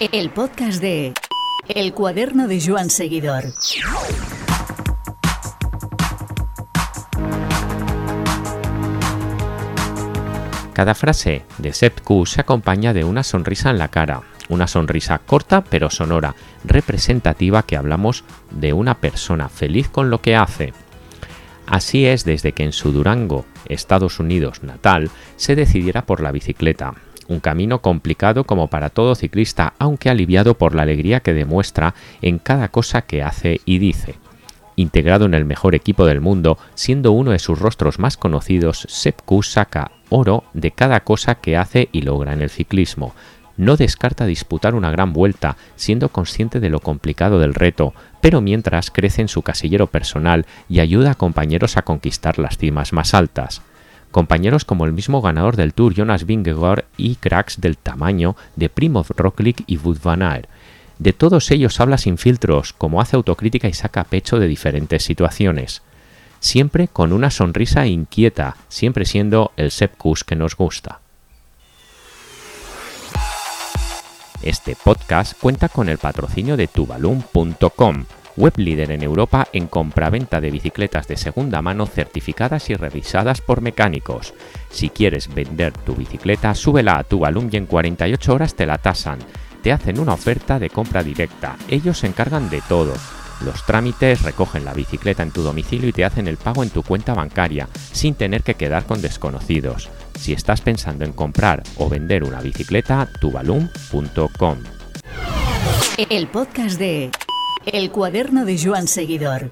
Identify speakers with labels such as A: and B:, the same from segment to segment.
A: El podcast de El cuaderno de Joan Seguidor.
B: Cada frase de Sepp Q se acompaña de una sonrisa en la cara, una sonrisa corta pero sonora, representativa que hablamos de una persona feliz con lo que hace. Así es desde que en su Durango, Estados Unidos natal, se decidiera por la bicicleta, un camino complicado como para todo ciclista, aunque aliviado por la alegría que demuestra en cada cosa que hace y dice. Integrado en el mejor equipo del mundo, siendo uno de sus rostros más conocidos, Sepp Kuss saca oro de cada cosa que hace y logra en el ciclismo. No descarta disputar una gran vuelta, siendo consciente de lo complicado del reto, pero mientras crece en su casillero personal y ayuda a compañeros a conquistar las cimas más altas compañeros como el mismo ganador del Tour Jonas Vingegaard y cracks del tamaño de Primoz Roglic y Wout van Aert. De todos ellos habla sin filtros, como hace autocrítica y saca pecho de diferentes situaciones. Siempre con una sonrisa inquieta, siempre siendo el Sepp que nos gusta. Este podcast cuenta con el patrocinio de tubalum.com web líder en Europa en compraventa de bicicletas de segunda mano certificadas y revisadas por mecánicos. Si quieres vender tu bicicleta, súbela a tu y en 48 horas te la tasan. Te hacen una oferta de compra directa. Ellos se encargan de todo. Los trámites recogen la bicicleta en tu domicilio y te hacen el pago en tu cuenta bancaria, sin tener que quedar con desconocidos. Si estás pensando en comprar o vender una bicicleta, tubalum.com.
A: El podcast de el cuaderno de Joan Seguidor.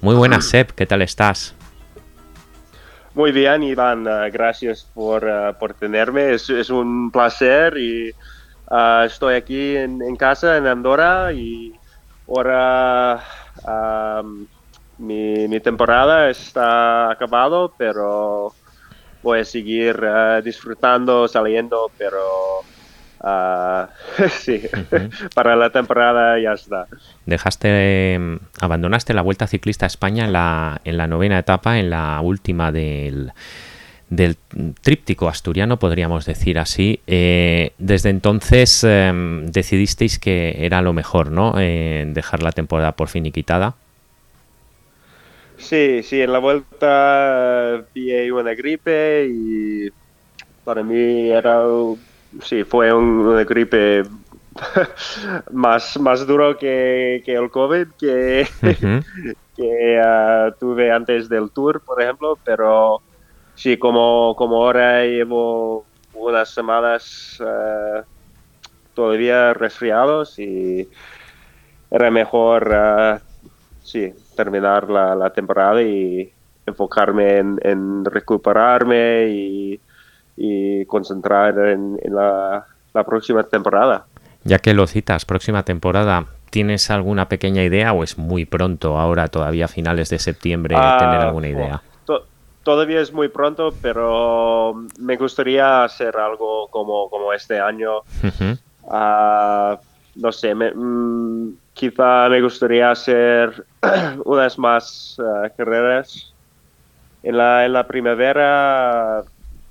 B: Muy buenas, Seb, ¿qué tal estás?
C: Muy bien, Iván, uh, gracias por, uh, por tenerme. Es, es, un placer y uh, estoy aquí en, en, casa, en Andorra, y ahora um, mi, mi, temporada está acabado, pero voy a seguir disfrutando, saliendo, pero Ah, sí, para la temporada ya está.
B: Dejaste, em, abandonaste la Vuelta Ciclista a España en la, en la novena etapa, en la última del, del tríptico asturiano, podríamos decir así. Eh, desde entonces em, decidisteis que era lo mejor, ¿no? Eh, dejar la temporada por fin y quitada.
C: Sí, sí, en la vuelta pillé una gripe y para mí era sí, fue un, gripe más, más duro que, el COVID que, que ah, tuve antes del tour, por ejemplo, pero sí, como, como ahora llevo unas semanas uh, todavía resfriados y era mejor uh, sí, terminar la, temporada y enfocarme en recuperarme y y concentrar en, la, próxima temporada.
B: Ya que lo citas, próxima temporada, ¿tienes alguna pequeña idea o es muy pronto ahora, todavía a finales de septiembre, ah, tener alguna idea?
C: todavía es muy pronto, pero me gustaría hacer algo como, como este año. Ah, no sé, mm, quizá me gustaría hacer unas más ah, carreras en la, en la primavera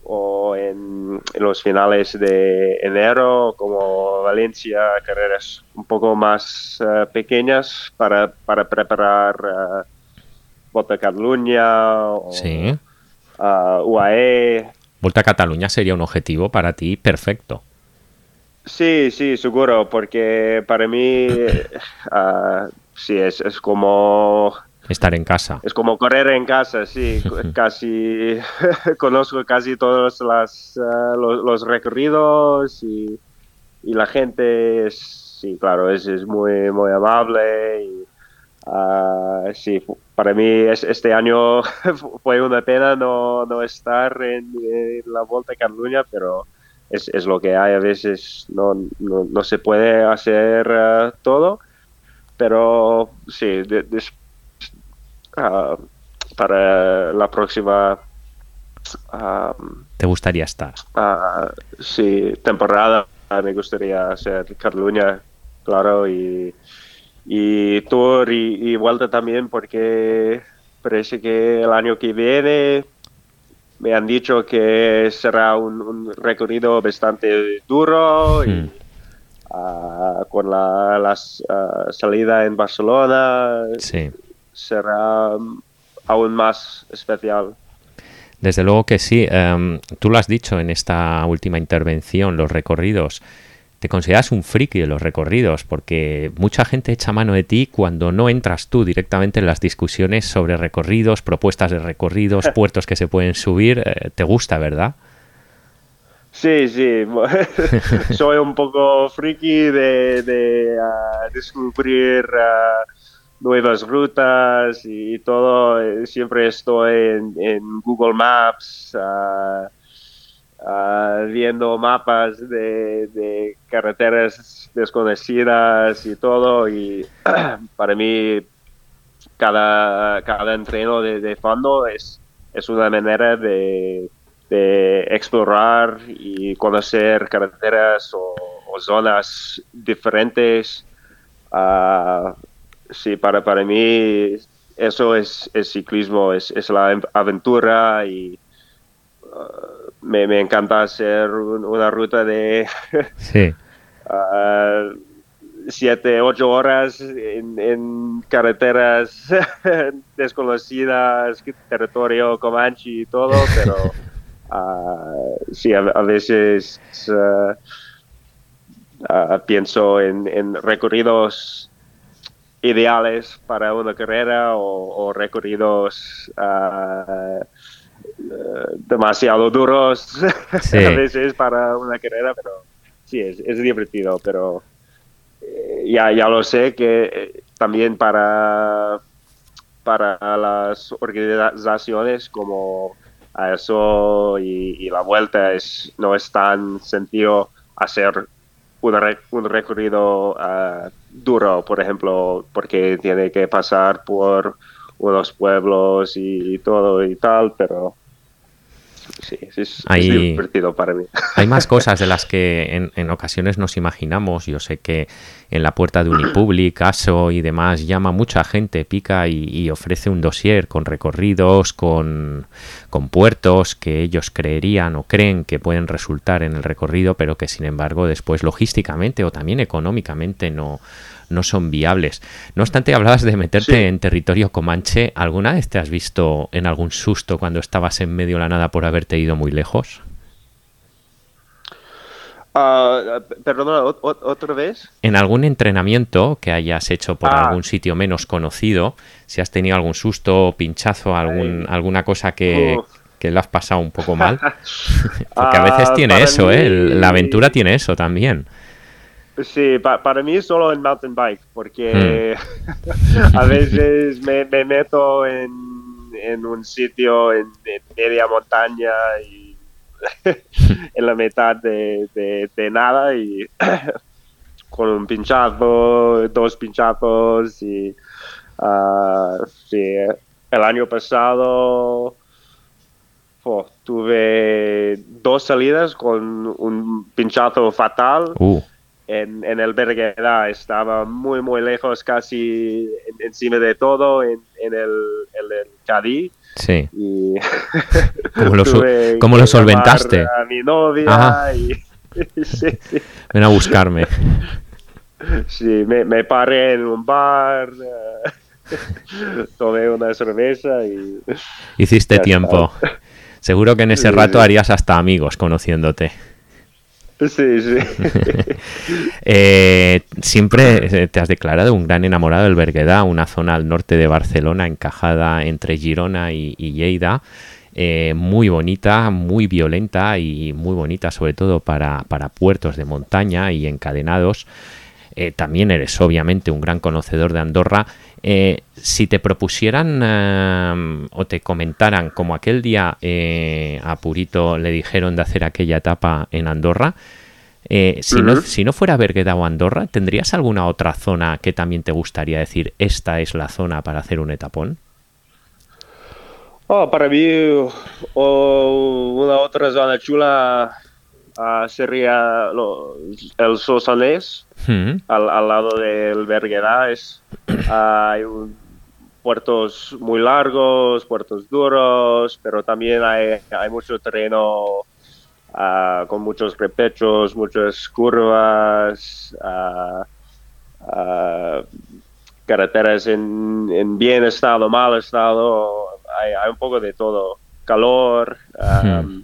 C: o en, los finales de enero, como Valencia, carreras un poco más eh, pequeñas para, para preparar uh, Volta a Cataluña o
B: sí.
C: UAE.
B: Volta a Cataluña sería un objetivo para ti perfecto.
C: Sí, sí, seguro, porque para mí sí, es, es como
B: Estar en casa.
C: Es como correr en casa, sí. casi conozco casi todos las, eh, los, recorridos y, la gente, es, sí, claro, es, es muy, muy amable. Y, ah, sí, para mí es, este año fue una pena no, no estar en, la Vuelta a Cataluña, pero es, es, lo que hay. A veces no, no, se puede hacer eh, todo, pero sí, después Ah, para la próxima.
B: Ah, ¿Te gustaría estar?
C: Uh, sí, temporada. Me gustaría hacer Cataluña, claro, y, y tour y, vuelta también, porque parece que el año que viene me han dicho que será un, recorrido bastante duro y, ah, con la, la salida en Barcelona
B: Sí.
C: Será mm, aún más especial.
B: Desde luego que sí. Em, tú lo has dicho en esta última intervención, los recorridos. Te consideras un friki de los recorridos porque mucha gente echa mano de ti cuando no entras tú directamente en las discusiones sobre recorridos, propuestas de recorridos, puertos que se pueden subir. Eh, te gusta, ¿verdad?
C: Sí, sí, soy un poco friki de, de, ah, descubrir ah, nuevas rutas y todo. Eh, Siempre estoy en, Google Maps ah, ah, viendo mapas de, carreteras desconocidas y todo. Y para mí cada, cada entreno de, fondo es, es una manera de, explorar y conocer carreteras o, zonas diferentes. Ah, sí, para, para mí eso es, es ciclismo, es, es la aventura y ah, me, me encanta hacer un- una ruta de
B: Sí.
C: ah, siete, ocho horas en, en carreteras desconocidas, territorio Comanche y todo, pero ah, sí, a, a veces pienso en, en recorridos ideales para una carrera o, o recorridos eh, demasiado duros
B: Sí.
C: a veces para una carrera, pero sí, es, es divertido, pero eh, ya, ya lo sé que eh, también para, para las organizaciones como ASO y, y la vuelta es, no es tan sencillo hacer un, re- un recorrido ah, duro, por ejemplo, porque tiene que pasar por unos pueblos y, y todo y tal, pero sí, es, es
B: Ahí-
C: divertido para mí.
B: Hay más cosas de las que en, en ocasiones nos imaginamos. Yo sé que en la puerta de Unipublic, ASO y demás llama mucha gente, pica y, y ofrece un dossier con recorridos, con, con puertos que ellos creerían o creen que pueden resultar en el recorrido, pero que sin embargo después logísticamente o también económicamente no, no son viables. No obstante, hablabas de meterte
C: Sí.
B: en territorio comanche. ¿Alguna vez te has visto en algún susto cuando estabas en medio de la nada por haberte ido muy lejos?
C: Ah, perdona, ot- ot- otra vez.
B: en algún entrenamiento que hayas hecho por
C: Ah.
B: algún sitio menos conocido, si has tenido algún susto, pinchazo, algún, alguna cosa que,
C: Uf.
B: que le has pasado un poco mal. Porque a veces
C: Ah,
B: tiene eso, ¿eh? La aventura tiene eso también.
C: Sí, pa- para mí solo en mountain bike, porque
B: Hmm.
C: a veces me, me meto en, en un sitio en, en media montaña y en la mitad de, de- de nada y con un pinchazo, dos pinchazos y ah, sí, el año pasado oh, tuve dos salidas con un pinchazo fatal
B: Uh,
C: en, en el Berguedà estaba muy muy lejos casi en- encima de todo en, en el, el Cadí
B: sí.
C: y
B: ¿Cómo lo, cómo lo solventaste?
C: a mi novia
B: Ajá.
C: y sí, sí,
B: Ven a buscarme.
C: sí, me, me paré en un bar eh, tomé una cerveza y
B: Hiciste tiempo. Seguro que en ese rato harías hasta amigos conociéndote.
C: Sí, sí.
B: Eh, siempre eh, te has declarado un gran enamorado del Berguedà, una zona al norte de Barcelona, encajada entre Girona y, Lleida. eh, muy bonita, muy violenta y muy bonita sobre todo para, para puertos de montaña y encadenados. También eres obviamente un gran conocedor de Andorra. Eh, si te propusieran eh, o te comentaran como aquel día eh, a Purito le dijeron de hacer aquella etapa en Andorra, eh, si, no, si no fuera Bergueda o Andorra, ¿tendrías alguna otra zona que también te gustaría decir, esta es la zona para hacer un etapón?
C: Oh, para mí, una otra zona chula ah, sería lo- el Sosanés,
B: Hmm,
C: al, al lado del Berguedà. Es, ah, hay un- puertos muy largos, puertos duros, pero también hay, hay mucho terreno ah, con muchos repechos, muchas curvas, carreteras en, en bien estado, mal estado, hay, hay un poco de todo, calor, um,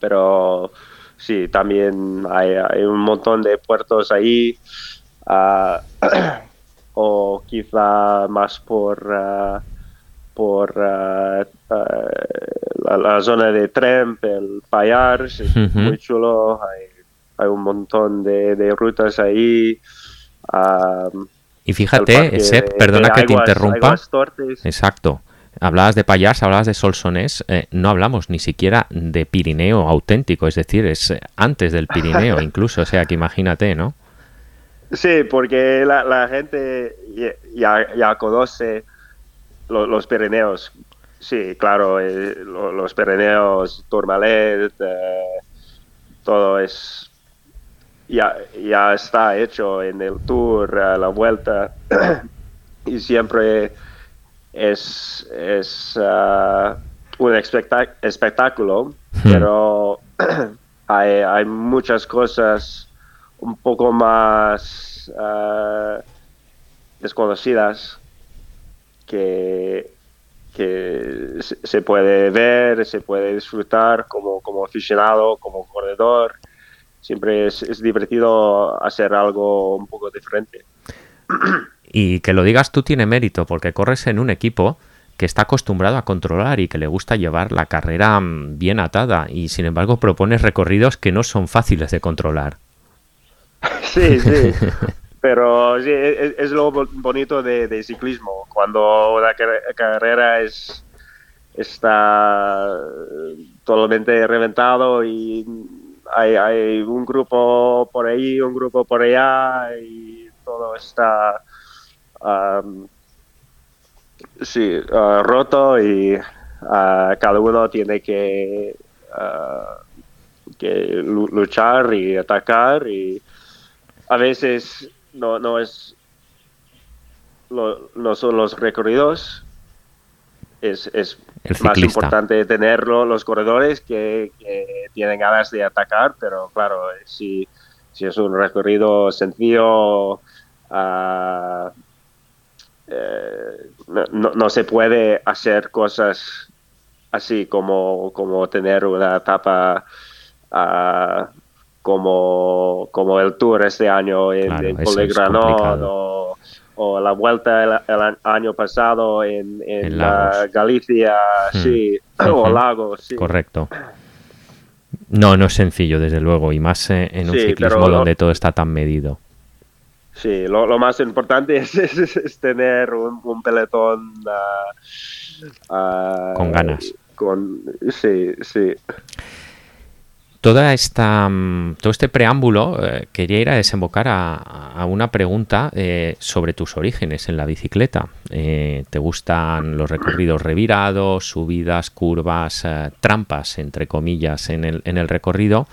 C: pero sí, también hay, hay un montón de puertos ahí, ah, o quizá más por, ah, por ah, la, la zona de Tremp, el Payars, es muy chulo, hay, hay un montón de, de rutas ahí. ah,
B: Y fíjate,
C: de-
B: perdona
C: de
B: que te interrumpa. Exacto. Hablabas de Payars, hablabas de Solsonés, eh, no hablamos ni siquiera de Pirineo auténtico, es decir, es eh, antes del Pirineo incluso, o sea que imagínate, ¿no?
C: Sí, porque la, la gente ya- ya, ya conoce lo- los Pirineos. Sí, claro, eh, lo- los Pirineos, Tourmalet, eh, todo es ya, ya está hecho en el tour, a la vuelta, y siempre es, es ah, un espectá- espectáculo, pero hay, hay muchas cosas un poco más ah, desconocidas que, que se, se puede ver, se puede disfrutar como, como aficionado, como corredor. Siempre es, es divertido hacer algo un poco diferente.
B: Y que lo digas tú tiene mérito, porque corres en un equipo que está acostumbrado a controlar y que le gusta llevar la carrera mm, bien atada y sin embargo propones recorridos que no son fáciles de controlar.
C: Sí, sí. Pero sí, es, es lo bo- bonito de, de ciclismo, cuando la car- carrera es está totalmente reventado y hay, hay un grupo por ahí, un grupo por allá y todo está am, sí, ah, roto y ah, cada uno tiene que, ah, que lu- luchar y atacar y a veces no, no es lo- no son los recorridos es, es más importante tenerlo los corredores que, que tienen ganas de atacar pero claro eh, si, si es un recorrido sencillo eh, no, no- se puede hacer cosas así como, como tener una etapa ah, como, como el Tour este año en,
B: Claro,
C: Poligranón o, o la vuelta el, el año pasado en, en,
B: En Lagos.
C: Galicia,
B: Hmm.
C: sí, o Lagos, sí.
B: Correcto. No, no es sencillo, desde luego, y más eh, en un
C: Sí,
B: ciclismo
C: pero
B: donde todo está tan medido.
C: Sí, lo, lo más importante es, es- es tener un, un pelotón ah, ah,
B: Con ganas.
C: Con, sí, sí.
B: Toda esta, mm, todo este preámbulo eh, quería ir a desembocar a, a una pregunta eh, sobre tus orígenes en la bicicleta. Eh, ¿Te gustan los recorridos revirados, subidas, curvas, trampas, entre comillas, en el, en el recorrido?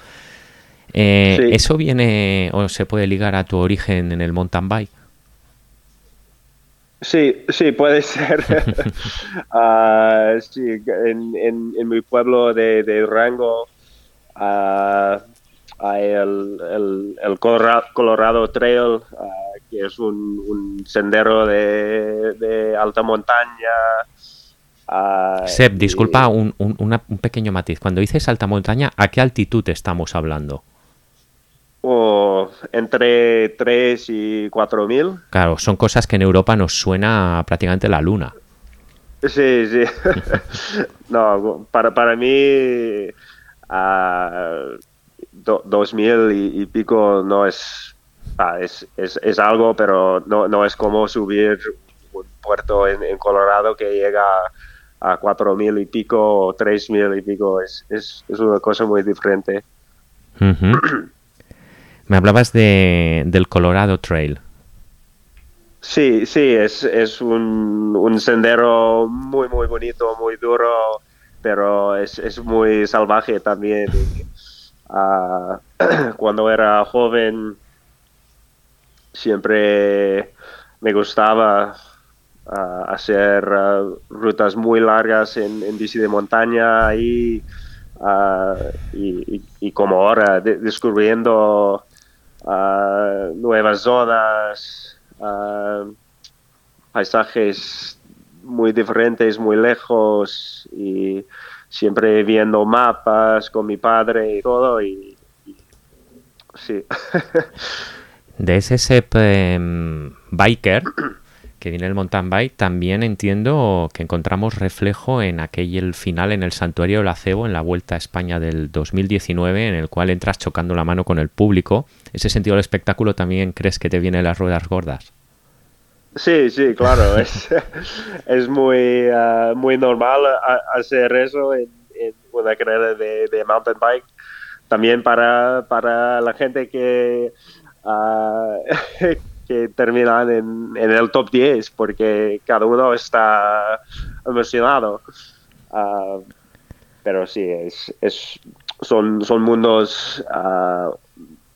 B: Eh,
C: Sí.
B: ¿Eso viene o se puede ligar a tu origen en el mountain bike?
C: Sí, sí, puede ser. Ah, sí, en, en, en mi pueblo de, de Durango ah, hay el, el, el Colora- Colorado Trail, ah, que es un, un sendero de, de alta montaña.
B: Seb,
C: y-
B: disculpa un, un- una- un pequeño matiz. Cuando dices alta montaña, ¿a qué altitud estamos hablando?
C: O entre 3 y 4 mil.
B: Claro, son cosas que en Europa nos suena prácticamente la luna.
C: Sí, sí. no, para, para mí, ah, do- dos mil y, y pico no es, ah, es, es, es algo, pero no, no es como subir un puerto en, en Colorado que llega a cuatro mil y pico o tres mil y pico. Es, es, es una cosa muy diferente.
B: Ujú. Me hablabas de, del Colorado Trail.
C: Sí, sí, es, es un, un sendero muy, muy bonito, muy duro, pero es, es muy salvaje también. Ah, cuando era joven siempre me gustaba ah, hacer ah, rutas muy largas en, en bici de montaña y y, como ahora descubriendo ah, nuevas zonas, paisajes muy diferentes, muy lejos y siempre viendo mapas con mi padre y todo y, sí.
B: de ese SEP em, biker que viene el mountain bike, también entiendo que encontramos reflejo en aquel final en el Santuario del Acebo en la Vuelta a España del 2019, en el cual entras chocando la mano con el público. ¿Ese sentido del espectáculo también crees que te viene las ruedas gordas?
C: Sí, sí, claro. es, es muy, ah, muy normal hacer eso en, una carrera de, mountain bike. También para, para la gente que, uh, que terminan en, el top 10 porque cada uno está emocionado. Ah, pero sí, es, es, son, son mundos ah,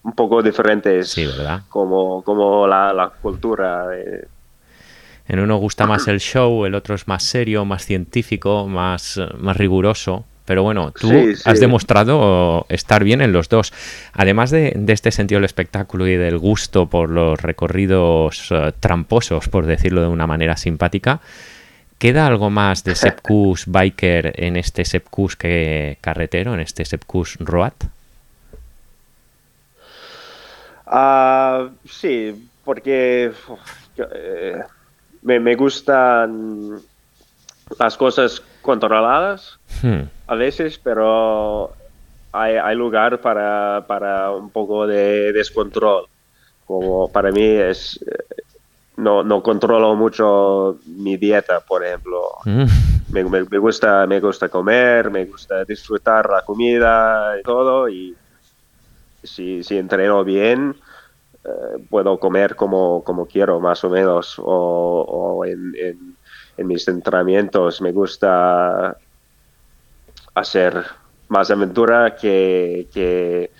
C: un poco diferentes.
B: Sí, ¿verdad?
C: Como, como la, la cultura.
B: En uno gusta más el show, el otro es más serio, más científico, más, más riguroso. Pero bueno, tú has demostrado estar bien en los dos. Además de, este sentido del espectáculo y del gusto por los recorridos eh, tramposos, por decirlo de una manera simpática, ¿queda algo más de Sepkus Biker en este Sepkus que carretero, en este Sepkus Road?
C: Ah, sí, porque eh, me, me gustan las cosas controladas hmm. a veces, pero hay, lugar para, un poco de descontrol. Como para mí es, eh, no, no controlo mucho mi dieta, por ejemplo. Hmm. Me, gusta, me gusta comer, me gusta disfrutar la comida y todo. Y si, si entreno bien, eh, puedo comer como, como quiero, más o menos. O, en en mis entrenamientos me gusta hacer más aventura que,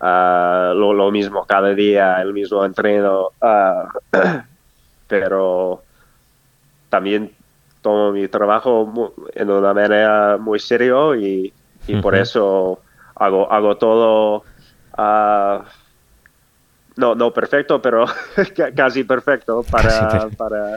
C: ah, lo, mismo cada día, el mismo entreno, ah, pero también tomo mi trabajo en una manera muy serio y, por eso hago, hago todo, uh, no, no perfecto, pero casi perfecto para, para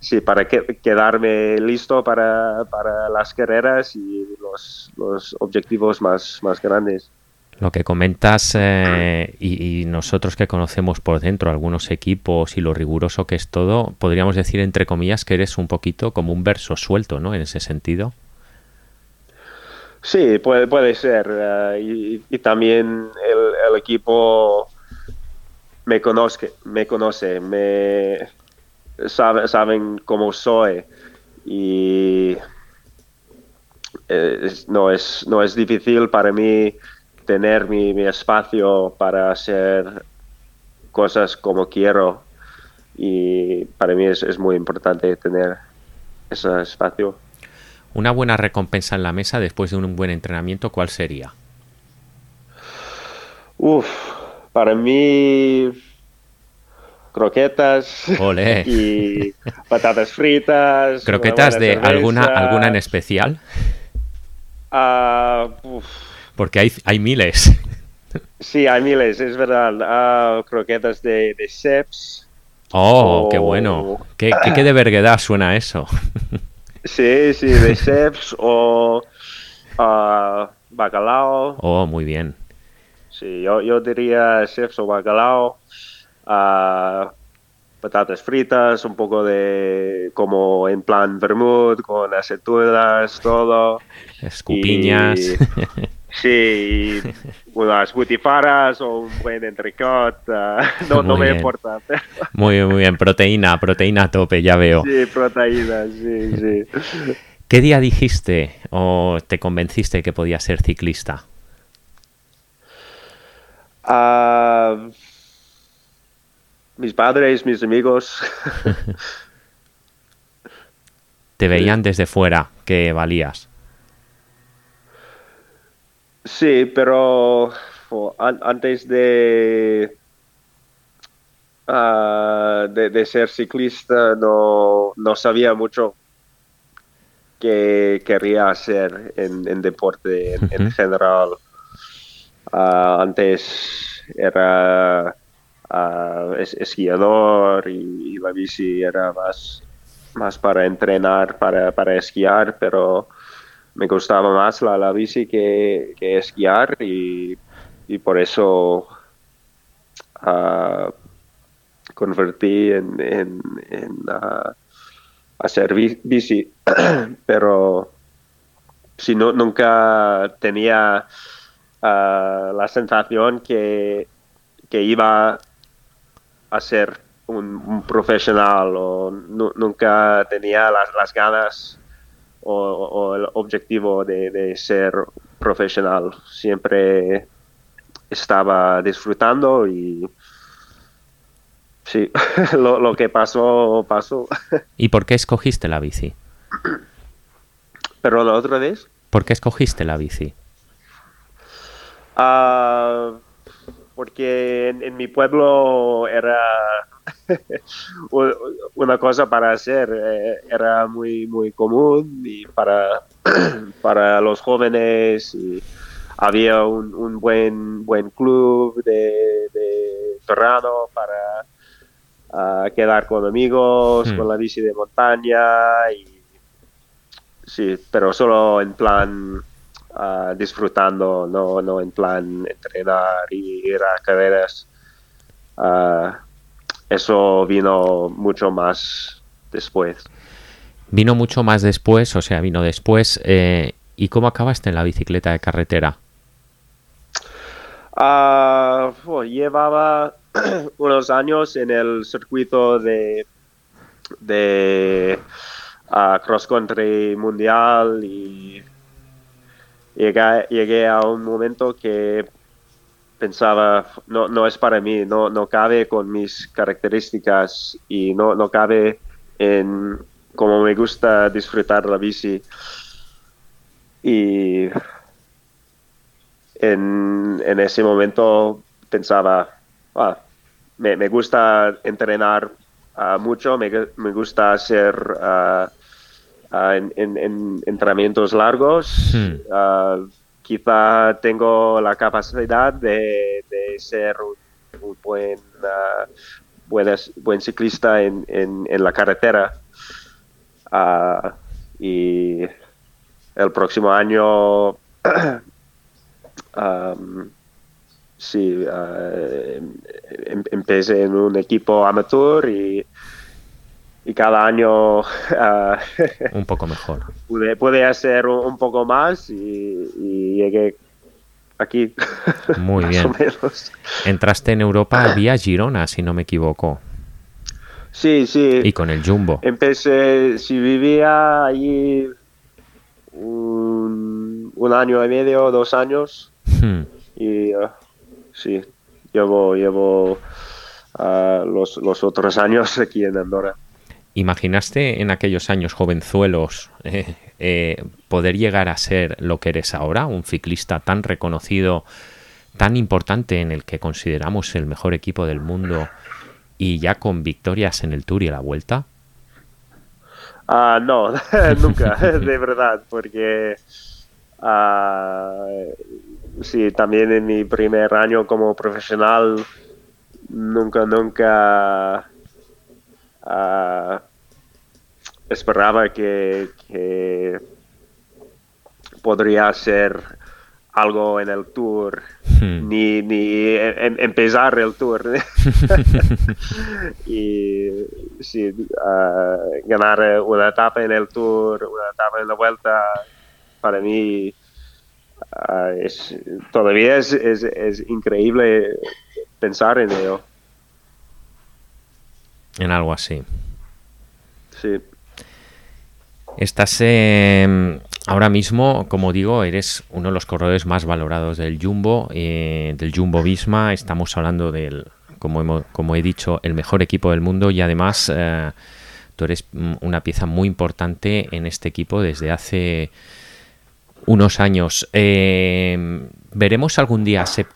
C: sí, para quedarme listo para, las carreras y los, objetivos más, más grandes.
B: Lo que comentas eh, y, nosotros que conocemos por dentro algunos equipos y lo riguroso que es todo, podríamos decir entre comillas que eres un poquito como un verso suelto, ¿no? En ese sentido.
C: Sí, puede, puede ser. Eh, y, también el, equipo me conoce, me conoce, me, saben cómo soy y eh, no, es, no es difícil para mí tener mi, espacio para hacer cosas como quiero y para mí es, muy importante tener ese espacio.
B: Una buena recompensa en la mesa después de un buen entrenamiento, ¿cuál sería?
C: Uf, para mí croquetas y patatas fritas.
B: ¿Croquetas de alguna, alguna en especial?
C: Ah,
B: Porque hay, hay miles.
C: Sí, hay miles, es verdad. Ah, croquetas de, de seps.
B: Oh, qué bueno. ¿Qué, qué, de verguedad suena eso?
C: Sí, sí, de seps o uh, bacalao.
B: Oh, muy bien.
C: Sí, yo, yo diría seps o bacalao patatas fritas, un poco de como en plan vermouth, con aceitunas, todo.
B: Escupiñas.
C: Sí, unas butifaras o un buen entrecot, ah, no, no me importa.
B: Muy bien, muy bien, proteína, proteína a tope, ya veo.
C: Sí, proteína, sí, sí.
B: ¿Qué día dijiste o te convenciste que podías ser ciclista?
C: Ah mis padres, mis amigos.
B: Te veían desde fuera que valías.
C: Sí, pero antes de, ah, de, ser ciclista no, no sabía mucho que quería hacer en, deporte en, general. Ah, antes era uh, esquiador y, la bici era más, más para entrenar, para, para esquiar, pero me gustaba más la, la bici que, que esquiar y, y, por eso uh, convertí en, en, en hacer bici, pero si no, nunca tenía la sensación que, que iba a ser un, profesional o nunca tenía las, ganas o, el objetivo de, ser profesional. Siempre estaba disfrutando y sí, lo, lo que pasó, pasó.
B: ¿Y por qué escogiste la bici?
C: ¿Pero la otra vez?
B: ¿Por qué escogiste la bici?
C: Ah, porque en, mi pueblo era una cosa para hacer, eh, era muy, muy común y para, para los jóvenes y había un, buen, buen club de, de para ah, quedar con amigos, hmm. con la bici de montaña y sí, pero solo en plan disfrutando, no, no en plan entrenar y ir a carreras. Eso vino mucho más después.
B: Vino mucho más después, o sea, vino después. Eh, ¿Y cómo acabaste en la bicicleta de carretera?
C: llevaba unos años en el circuito de, de cross country mundial y llegué, a un momento que pensaba, no, no es para mí, no, no cabe con mis características y no, no cabe en cómo me gusta disfrutar la bici. Y en, ese momento pensaba, ah, me, gusta entrenar ah, mucho, me, gusta hacer... Ah, en, entrenamientos largos. Hmm. Quizá tengo la capacidad de, ser un, buen, uh, buen, ciclista en, la carretera. y el próximo año um, sí, em, empecé en un equipo amateur y y cada año
B: ah, un poco mejor.
C: Pude, hacer un, poco más y, llegué aquí.
B: Muy bien. Entraste en Europa vía Girona, si no me equivoco.
C: Sí, sí.
B: Y con el Jumbo.
C: Empecé, si vivía allí un, año y medio, dos años. Hmm. Y ah, sí, llevo, llevo ah, los, los otros años aquí en Andorra.
B: ¿Imaginaste en aquellos años jovenzuelos eh, eh, poder llegar a ser lo que eres ahora, un ciclista tan reconocido, tan importante en el que consideramos el mejor equipo del mundo y ya con victorias en el Tour y la Vuelta?
C: Ah, no, nunca, de verdad, porque ah, sí, también en mi primer año como profesional nunca, nunca Ah, esperaba que, podría hacer algo en el tour, hmm. ni, ni em, empezar el tour. y sí, ah, ganar una etapa en el tour, una etapa en la vuelta, para mí ah, es, todavía es, es increíble pensar en ello
B: en algo así.
C: Sí.
B: Estás em, ahora mismo, como digo, eres uno de los corredores más valorados del Jumbo, eh, del Jumbo Visma. Estamos hablando del, como, como he dicho, el mejor equipo del mundo y además eh, tú eres mm, una pieza muy importante en este equipo desde hace unos años. Eh, ¿Veremos algún día a Sepp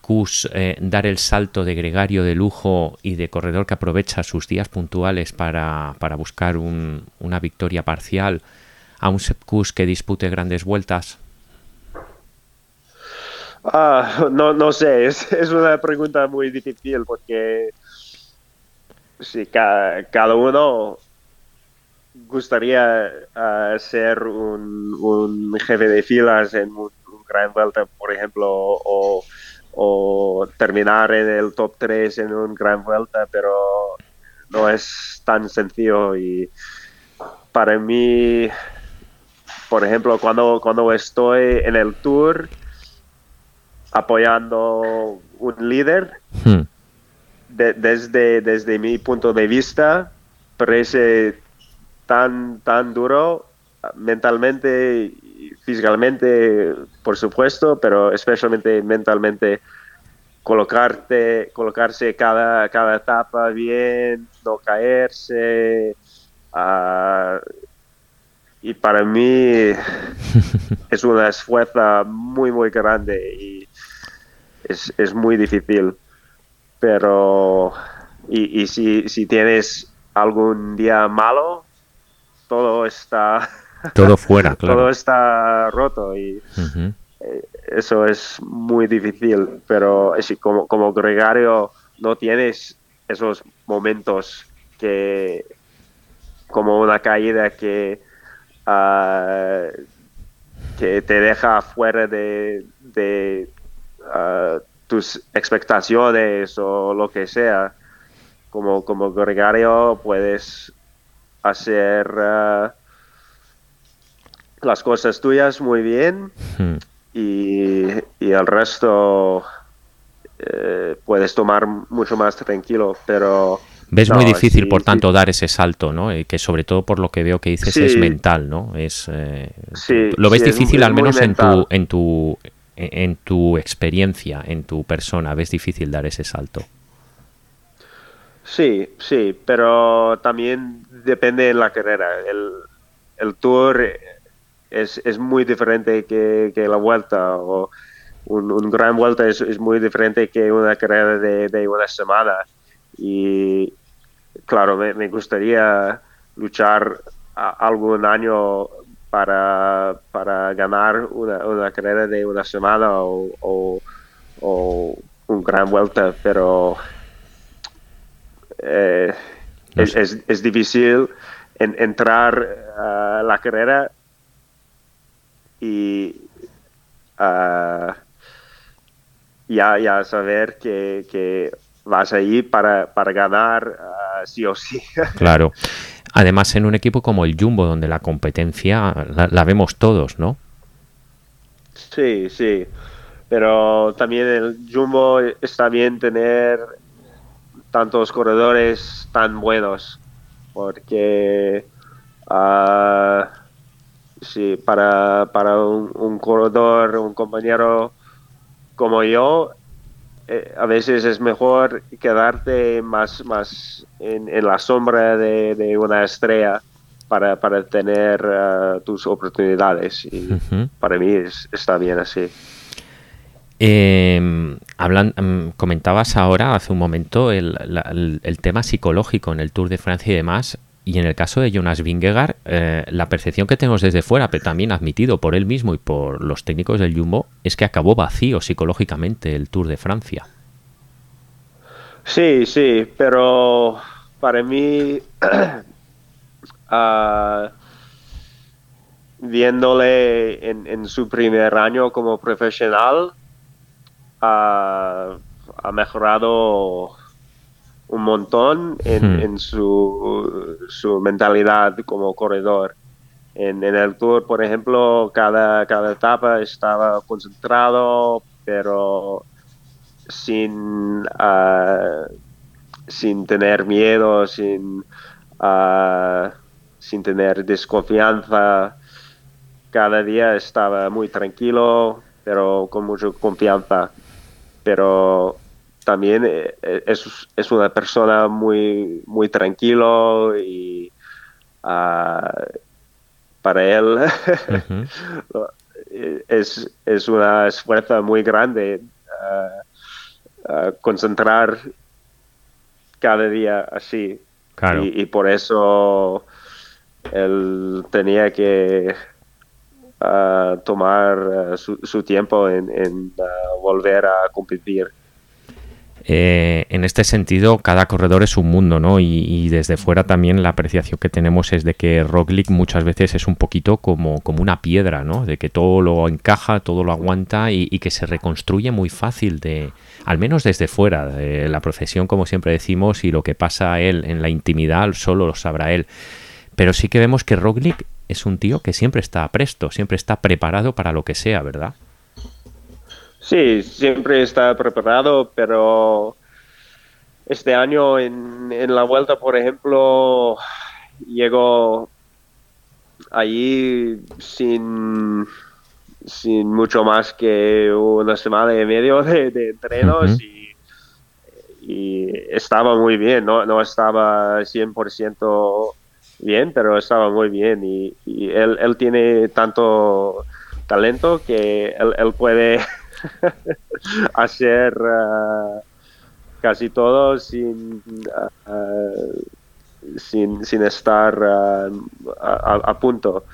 B: eh, dar el salto de gregario de lujo y de corredor que aprovecha sus días puntuales para, buscar una victoria parcial a un Sepkus que dispute grandes vueltas?
C: Ah, no, no sé, es, es, una pregunta muy difícil porque si cada uno gustaría uh, ser un, un, jefe de filas en un, un, Gran Vuelta, por ejemplo, o, o, terminar en el top 3 en un Gran Vuelta, pero no es tan sencillo y para mí, por ejemplo, cuando, cuando estoy en el tour apoyando un líder, hmm. de, desde, desde mi punto de vista, parece tan, tan duro mentalmente y físicamente, por supuesto, pero especialmente mentalmente colocarte, colocarse cada, cada etapa bien, no caerse. Uh, y para mí es una esfuerzo muy, muy grande y es, es muy difícil. Pero, y, y si, si tienes algún día malo, todo está...
B: Todo fuera, claro.
C: todo está roto y eh, eso es muy difícil, pero es, como, como gregario no tienes esos momentos que como una caída que uh, que te deja fuera de, de uh, tus expectaciones o lo que sea como como gregario puedes hacer uh, las cosas tuyas muy bien hmm. y, y, el resto eh, puedes tomar mucho más tranquilo, pero...
B: Ves muy difícil, por tanto, dar ese salto, ¿no? Y que sobre todo por lo que veo que dices es mental, ¿no? Es, eh, lo ves difícil al menos en tu, en tu en tu experiencia, en tu persona, ves difícil dar ese salto.
C: Sí, sí, pero también depende de la carrera. El, el tour es, es, muy diferente que, que, la vuelta o un, gran vuelta es, es, muy diferente que una carrera de, de una semana. Y claro, me, me gustaría luchar algún año para, para ganar una, una, carrera de una semana o, o, o un gran vuelta, pero eh, es, es, difícil entrar a la carrera y uh, ya, ya saber que, que vas ahí para, para ganar uh, sí o sí.
B: Claro. Además, en un equipo como el Jumbo, donde la competencia la, la, vemos todos, ¿no?
C: Sí, sí. Pero también el Jumbo está bien tener tantos corredores tan buenos, porque uh, sí, para, para un, corredor, un compañero como yo, eh, a veces es mejor quedarte más, más en, en la sombra de, de, una estrella para, para tener uh, tus oportunidades. Y uh -huh. para mí es, está bien así.
B: Eh, hablan, um, comentabas ahora, hace un momento, el, la, el, el, tema psicológico en el Tour de Francia y demás. Y en el caso de Jonas Vingegaard, eh, la percepción que tenemos desde fuera, pero también admitido por él mismo y por los técnicos del Jumbo, es que acabó vacío psicológicamente el Tour de Francia.
C: Sí, sí, pero para mí, uh, viéndole en, su primer año como profesional, uh, ha mejorado un montón en, hmm. en su, su, mentalidad como corredor. En, en, el tour, por ejemplo, cada, cada etapa estaba concentrado, pero sin, uh, sin tener miedo, sin, uh, sin tener desconfianza. Cada día estaba muy tranquilo, pero con mucha confianza. Pero también eh, eh, es, es, una persona muy, muy tranquilo y uh, para él uh -huh. es, es una esfuerzo muy grande uh, uh, concentrar cada día así.
B: Claro.
C: Y, y, por eso él tenía que ah, tomar ah, su, tiempo en, volver a competir.
B: Eh, en este sentido, cada corredor es un mundo, ¿no? Y, desde fuera también la apreciación que tenemos es de que Roglic muchas veces es un poquito como, como una piedra, ¿no? De que todo lo encaja, todo lo aguanta y, que se reconstruye muy fácil, de, al menos desde fuera. De la profesión, como siempre decimos, y lo que pasa a él en la intimidad solo lo sabrá él. Pero sí que vemos que Roglic es un tío que siempre está presto, siempre está preparado para lo que sea, ¿verdad?
C: Sí, siempre está preparado, pero este año en, la vuelta, por ejemplo, llegó allí sin, sin mucho más que una semana y medio de, entrenos y, estaba muy bien, no, no estaba 100% bien, pero estaba muy bien y, él, él, tiene tanto talento que él, él puede hacer uh, casi todo sin, uh, sin, sin, estar uh, a, punto.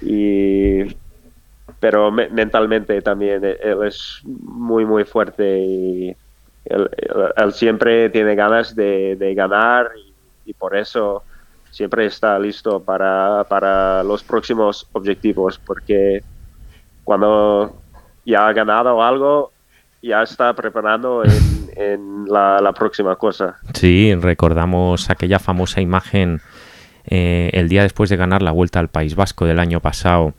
C: Y, pero mentalmente también él es muy, muy fuerte y él, siempre tiene ganas de, ganar y, por eso siempre está listo para, para los próximos objetivos porque cuando ya ha ganado algo, ya está preparando en, la, próxima cosa.
B: Sí, recordamos aquella famosa imagen eh, el día después de ganar la vuelta al País Vasco del año pasado,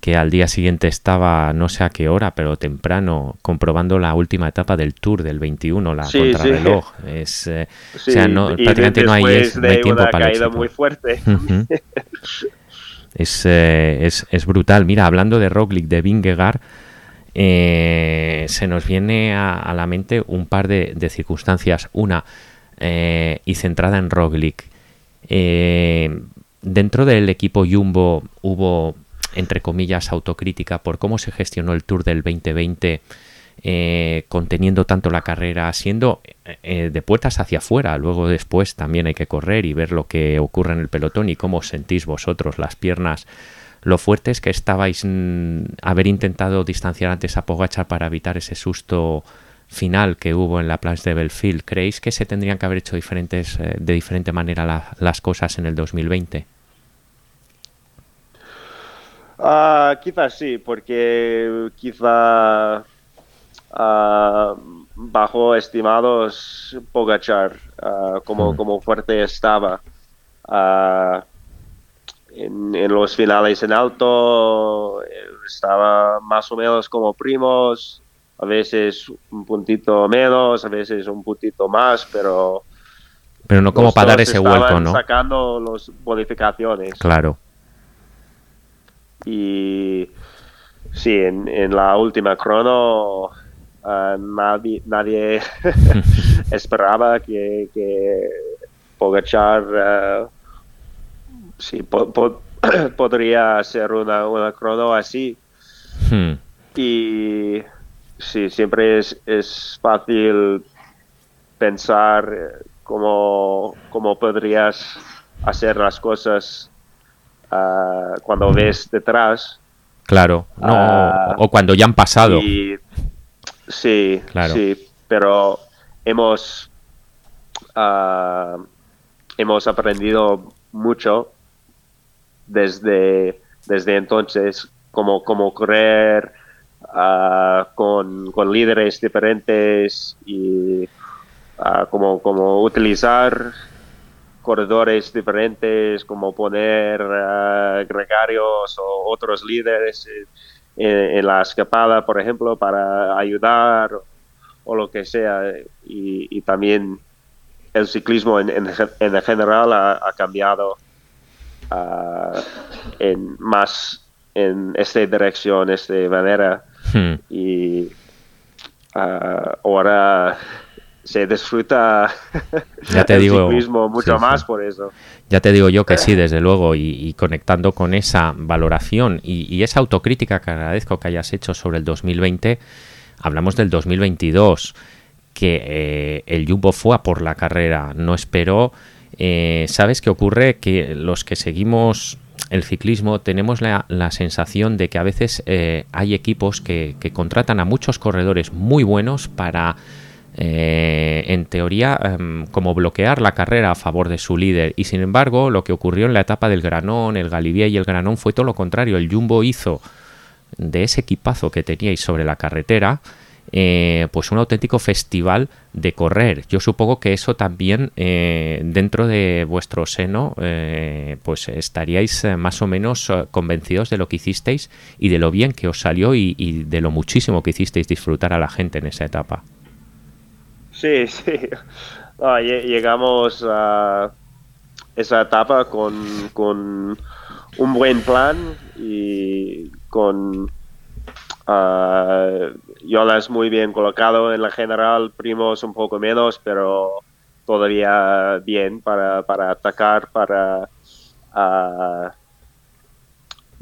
B: que al día siguiente estaba no sé a qué hora, pero temprano, comprobando la última etapa del Tour del 21, la contrarreloj. Es, eh, o sea, no, prácticamente no hay, tiempo para caída
C: muy fuerte.
B: Eh, es, es, brutal. Mira, hablando de Roglic, de Vingegaard, eh, se nos viene a, la mente un par de, circunstancias. Una, eh, y centrada en Roglic. Eh, dentro del equipo Jumbo hubo, entre comillas, autocrítica por cómo se gestionó el Tour del 2020. conteniendo tanto la carrera, siendo de puertas hacia afuera. Luego después también hay que correr y ver lo que ocurre en el pelotón y cómo sentís vosotros las piernas lo fuerte es que estabais mm, haber intentado distanciar antes a Pogachar para evitar ese susto final que hubo en la Place de Belfield. ¿Creéis que se tendrían que haber hecho diferentes, eh, de diferente manera las cosas en el 2020?
C: Ah, quizás sí, porque quizá uh, bajo estimados Pogachar ah, como, mm. como fuerte estaba en, los finales en alto eh, estaba más o menos como primos, a veces un puntito menos, a veces un puntito más, pero...
B: Pero no como para dar ese vuelco, ¿no?
C: sacando las bonificaciones.
B: Claro.
C: Y sí, en, la última crono ah, nadie, esperaba que, que Pogachar... Ah, sí, podría ser una, una crono así. Hmm. Y sí, siempre es, es fácil pensar eh, cómo, cómo, podrías hacer las cosas ah, cuando ves detrás.
B: Claro, no, ah, o cuando ya han pasado.
C: sí, claro. sí, pero hemos, uh, hemos aprendido mucho desde, desde entonces, como, como correr ah, con, con, líderes diferentes y uh, como, como utilizar corredores diferentes, como poner uh, gregarios o otros líderes en, la escapada, por ejemplo, para ayudar o, lo que sea. Y, también el ciclismo en, en, general ha cambiado en más en esta dirección, esta manera. Hmm. Y ahora se disfruta
B: ya te
C: el
B: digo,
C: ciclismo mucho más por eso.
B: Ya te digo yo que sí, desde luego, y, conectando con esa valoración y, esa autocrítica que agradezco que hayas hecho sobre el 2020, hablamos del 2022, que eh, el Jumbo fue a por la carrera, no esperó Eh, ¿Sabes qué ocurre? Que los que seguimos el ciclismo tenemos la, sensación de que a veces eh, hay equipos que, contratan a muchos corredores muy buenos para, eh, en teoría, em, como bloquear la carrera a favor de su líder. Y sin embargo, lo que ocurrió en la etapa del Granón, el Galibier y el Granón fue todo lo contrario. El Jumbo hizo de ese equipazo que teníais sobre la carretera, eh, pues un auténtico festival de correr. Yo supongo que eso también eh, dentro de vuestro seno, eh, pues estaríais más o menos convencidos de lo que hicisteis y de lo bien que os salió y, de lo muchísimo que hicisteis disfrutar a la gente en esa etapa.
C: Sí, sí. llegamos a esa etapa con un buen plan y con Uh, Jonas muy bien colocado en la general, Primos un poco menos, pero todavía bien para, para atacar, para, uh,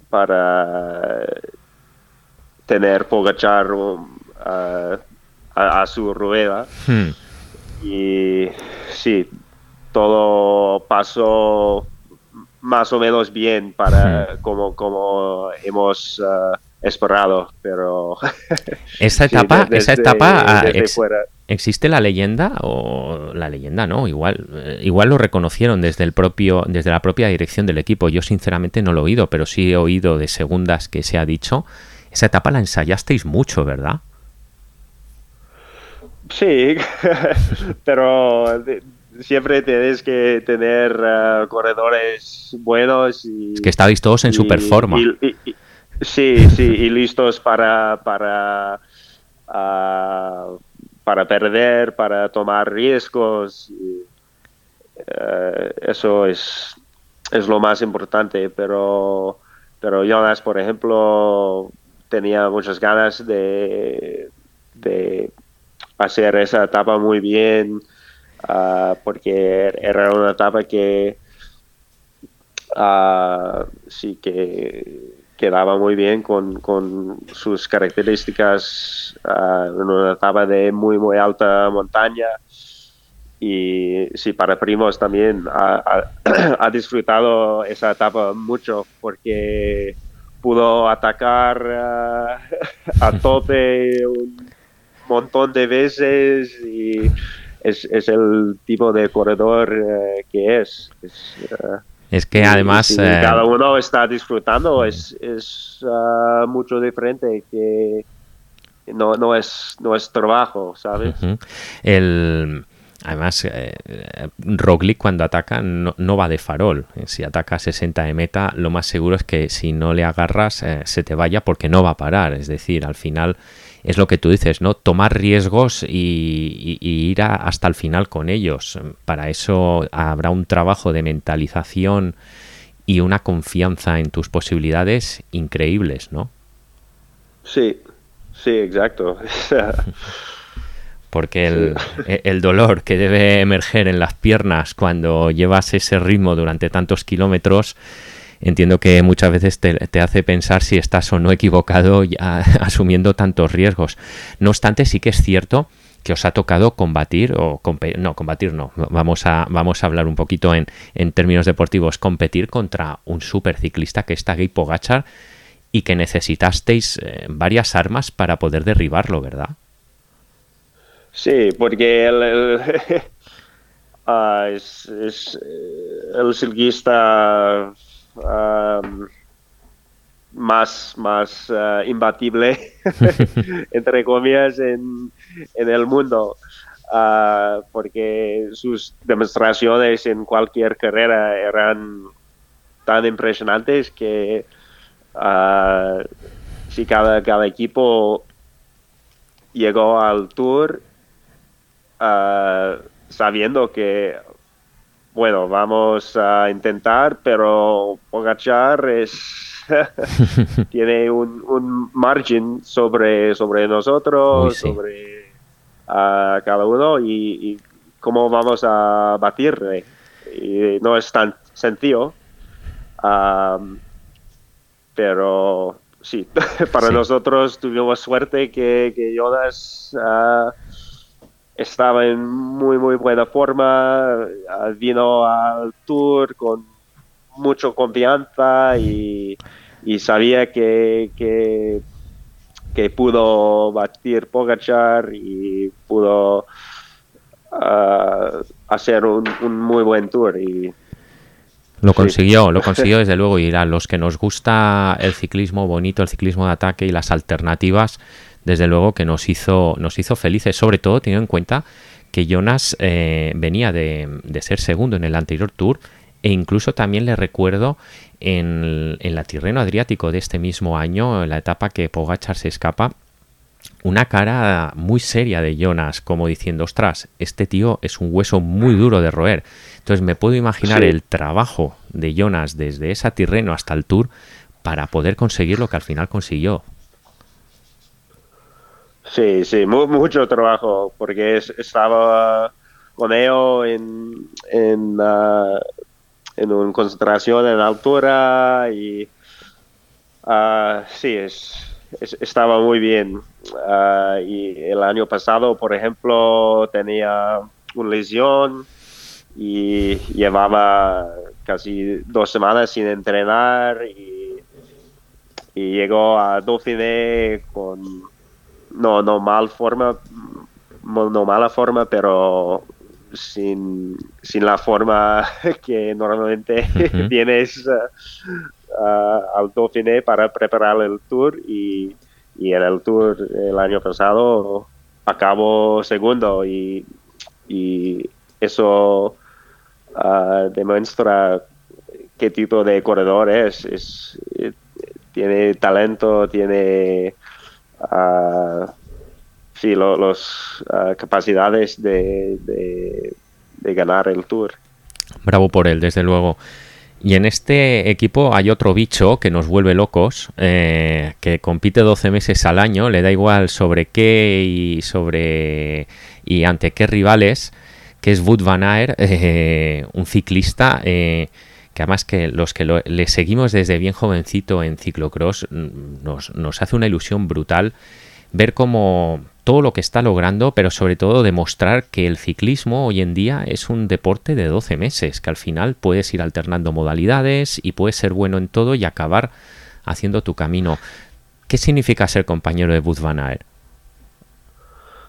C: para tener Pogachar uh, a, su rueda. Hmm. Y sí, todo pasó más o menos bien para hmm. como, como hemos uh, esperado, pero...
B: Esa etapa, esa etapa ah, ¿existe la leyenda o la leyenda no? Igual, eh, igual lo reconocieron desde el propio, desde la propia dirección del equipo. Yo sinceramente no lo he oído, pero sí he oído de segundas que se ha dicho. Esa etapa la ensayasteis mucho, ¿verdad?
C: Sí, pero siempre tienes que tener eh, corredores buenos y...
B: Es que estabais todos en super forma.
C: Sí, sí, y listos para, para, ah, para perder, para tomar riesgos. Eh, eso es, es lo más importante, pero, pero Jonas, por ejemplo, tenía muchas ganas de, de hacer esa etapa muy bien, ah, porque era una etapa que uh, sí que quedaba muy bien con, con sus características uh, en una etapa de muy, muy alta montaña. Y sí, para Primos también ha, disfrutado esa etapa mucho porque pudo atacar uh, a tope un montón de veces y es, es el tipo de corredor uh, que es. es
B: es que además...
C: Eh, cada uno está disfrutando, es, es ah, mucho diferente que no, no, es, no es trabajo, ¿sabes?
B: El... Además, eh, Roglic cuando ataca no, no, va de farol. Si ataca a 60 de meta, lo más seguro es que si no le agarras eh, se te vaya porque no va a parar. Es decir, al final es lo que tú dices, ¿no? Tomar riesgos y, ir hasta el final con ellos. Para eso habrá un trabajo de mentalización y una confianza en tus posibilidades increíbles, ¿no?
C: Sí, sí, exacto.
B: Porque e, el, dolor que debe emerger en las piernas cuando llevas ese ritmo durante tantos kilómetros entiendo que muchas veces te, hace pensar si estás o no equivocado asumiendo tantos riesgos. No obstante, sí que es cierto que os ha tocado combatir o no combatir no vamos a vamos a hablar un poquito en, en términos deportivos competir contra un superciclista que está Tadej Pogachar y que necesitasteis eh, varias armas para poder derribarlo verdad
C: sí porque el, ah, es, es, eh, el ciclista más, más uh, imbatible, entre comillas, en, en el mundo. Uh, porque sus demostraciones en cualquier carrera eran tan impresionantes que uh, si cada, cada equipo llegó al tour sabiendo que bueno, vamos a intentar, pero Pogachar es tiene un, un, margen sobre, sobre nosotros, sobre cada uno y, cómo vamos a batirle. Y no es tan sencillo, pero sí, para nosotros tuvimos suerte que, que Jonas... Ah, estaba en muy, muy buena forma, vino al tour con mucha confianza y, sabía que, que, pudo batir Pogachar y pudo ah, hacer un, un, muy buen tour. Y,
B: lo consiguió, lo consiguió desde luego y a los que nos gusta el ciclismo bonito, el ciclismo de ataque y las alternativas, desde luego que nos hizo, nos hizo felices, sobre todo teniendo en cuenta que Jonas eh, venía de, ser segundo en el anterior tour e incluso también le recuerdo en, en la Tirreno Adriático de este mismo año, en la etapa que Pogachar se escapa, una cara muy seria de Jonas, como diciendo, ostras, este tío es un hueso muy duro de roer. Entonces me puedo imaginar el trabajo de Jonas desde esa Tirreno hasta el Tour para poder conseguir lo que al final consiguió.
C: Sí, sí, mucho trabajo, porque estaba con ello en, en, uh, en una concentración en altura y uh, sí, es, estaba muy bien. Ah, y el año pasado, por ejemplo, tenía una lesión y llevaba casi dos semanas sin entrenar y, llegó a Dauphiné con no, no mal forma, no mala forma, pero sin, sin la forma que normalmente tienes al Dauphiné para preparar el tour y, en el tour el año pasado acabó segundo y, eso ah, demuestra qué tipo de corredor es. es tiene talento, tiene uh, sí, los ah, capacidades de, de ganar el tour.
B: Bravo por él, desde luego. Y en este equipo hay otro bicho que nos vuelve locos, eh, que compite 12 meses al año, le da igual sobre qué y sobre y ante qué rivales, que es Wood Van Aert, eh, un ciclista eh, que además que los que le seguimos desde bien jovencito en ciclocross mm, nos, hace una ilusión brutal ver cómo todo lo que está logrando, pero sobre todo demostrar que el ciclismo hoy en día es un deporte de 12 meses, que al final puedes ir alternando modalidades y puedes ser bueno en todo y acabar haciendo tu camino. ¿Qué significa ser compañero de Bud Van Aert?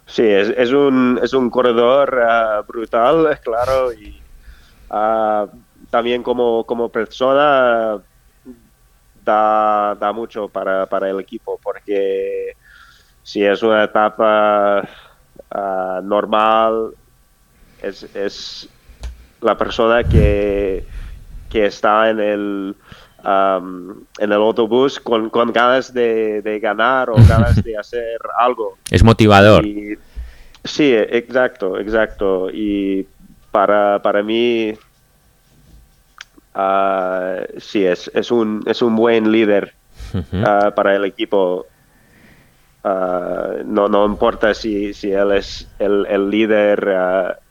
C: Sí, es, un, es un corredor ah, brutal, claro, y ah, también como, como persona da, da mucho para, para el equipo, porque si es una etapa ah, normal, es, la persona que, que está en el, en el autobús con, ganas de, ganar o ganas de hacer algo.
B: Es motivador.
C: sí, exacto, exacto. Y para, para mí, uh, sí, es, es, un, es un buen líder ah, para el equipo. Ah, no, no importa si, si él es el, el líder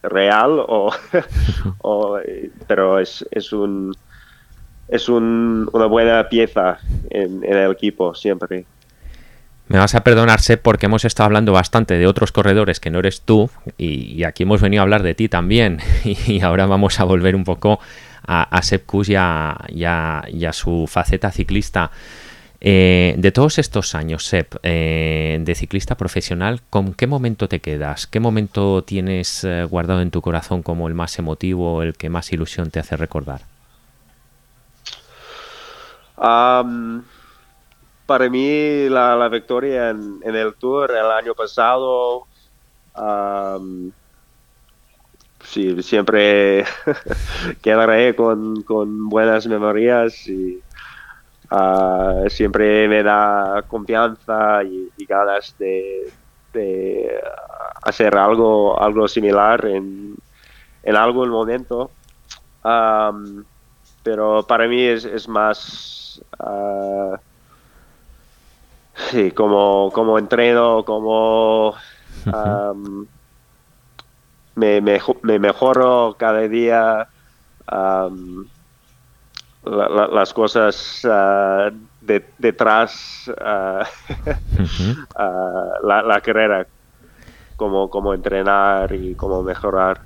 C: real o, pero es, es un es un, una buena pieza en, el equipo siempre.
B: Me vas a perdonar, Seb, porque hemos estado hablando bastante de otros corredores que no eres tú y, aquí hemos venido a hablar de ti también y ahora vamos a volver un poco a, a Seb Kus y a su faceta ciclista. Eh, de todos estos años, Sep, eh, de ciclista profesional, ¿con qué momento te quedas? ¿Qué momento tienes eh, guardado en tu corazón como el más emotivo, el que más ilusión te hace recordar?
C: para mí, la, victoria en, el Tour el año pasado, sí, siempre quedaré con, con buenas memorias y Ah, siempre me da confianza y, ganas de, hacer algo, algo similar en, en algún momento. pero para mí es, más uh, sí, como, como entreno, como me, me, mejoro cada día las cosas uh, detrás uh, la, carrera. cómo, cómo entrenar y cómo mejorar.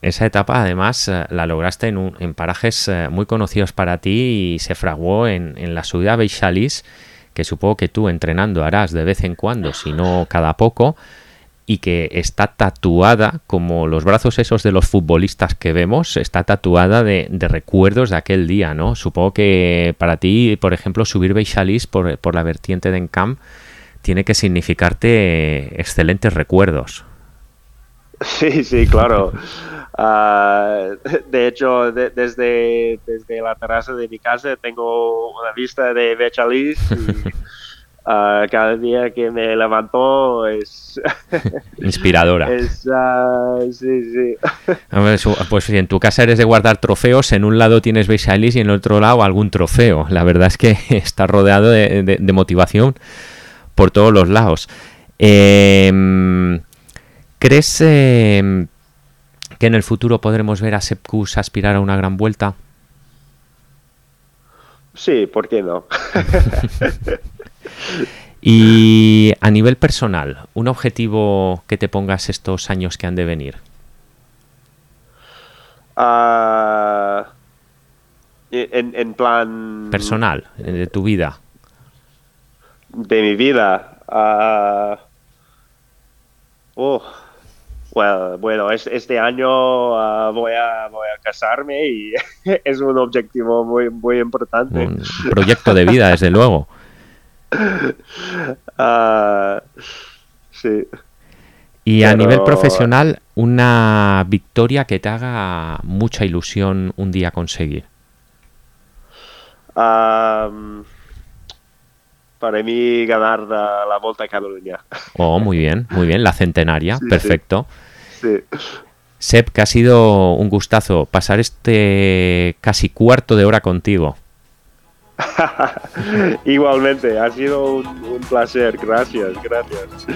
B: Esa etapa además eh, la lograste en, un, en parajes eh, muy conocidos para ti y se fraguó en, en la subida Beixalis, que supongo que tú entrenando harás de vez en cuando, si no cada poco, y que está tatuada, como los brazos esos de los futbolistas que vemos, está tatuada de, de recuerdos de aquel día, ¿no? Supongo que para ti, por ejemplo, subir Beixalis por, por la vertiente de Encamp tiene que significarte excelentes recuerdos.
C: Sí, sí, claro. Uh, de hecho, de, desde, desde la terraza de mi casa tengo una vista de Bechalis y uh, cada día que me levanto es...
B: Inspiradora.
C: es, uh, sí, sí.
B: Pues si en tu casa eres de guardar trofeos, en un lado tienes Bechalis y en el otro lado algún trofeo. La verdad es que estás rodeado de, de, de motivación por todos los lados. Eh, ¿Crees eh, que en el futuro podremos ver a Sepkus aspirar a una gran vuelta?
C: Sí, ¿por qué no?
B: Y a nivel personal, ¿un objetivo que te pongas estos años que han de venir?
C: Uh, en, en, plan...
B: Personal, de tu vida.
C: De mi vida. Uh, oh. Well, bueno, es, este año uh, voy, a, voy a casarme y es un objetivo muy, muy importante.
B: Un proyecto de vida, desde luego.
C: Uh, sí.
B: Y Pero... a nivel profesional, una victoria que te haga mucha ilusión un día conseguir.
C: Um, para mí ganar la, la, Volta a Cataluña.
B: Oh, muy bien, muy bien, la centenaria, sí, perfecto.
C: Sí.
B: Seb, que ha sido un gustazo pasar este casi cuarto de hora contigo.
C: Igualmente, ha sido un, un placer, gracias, gracias.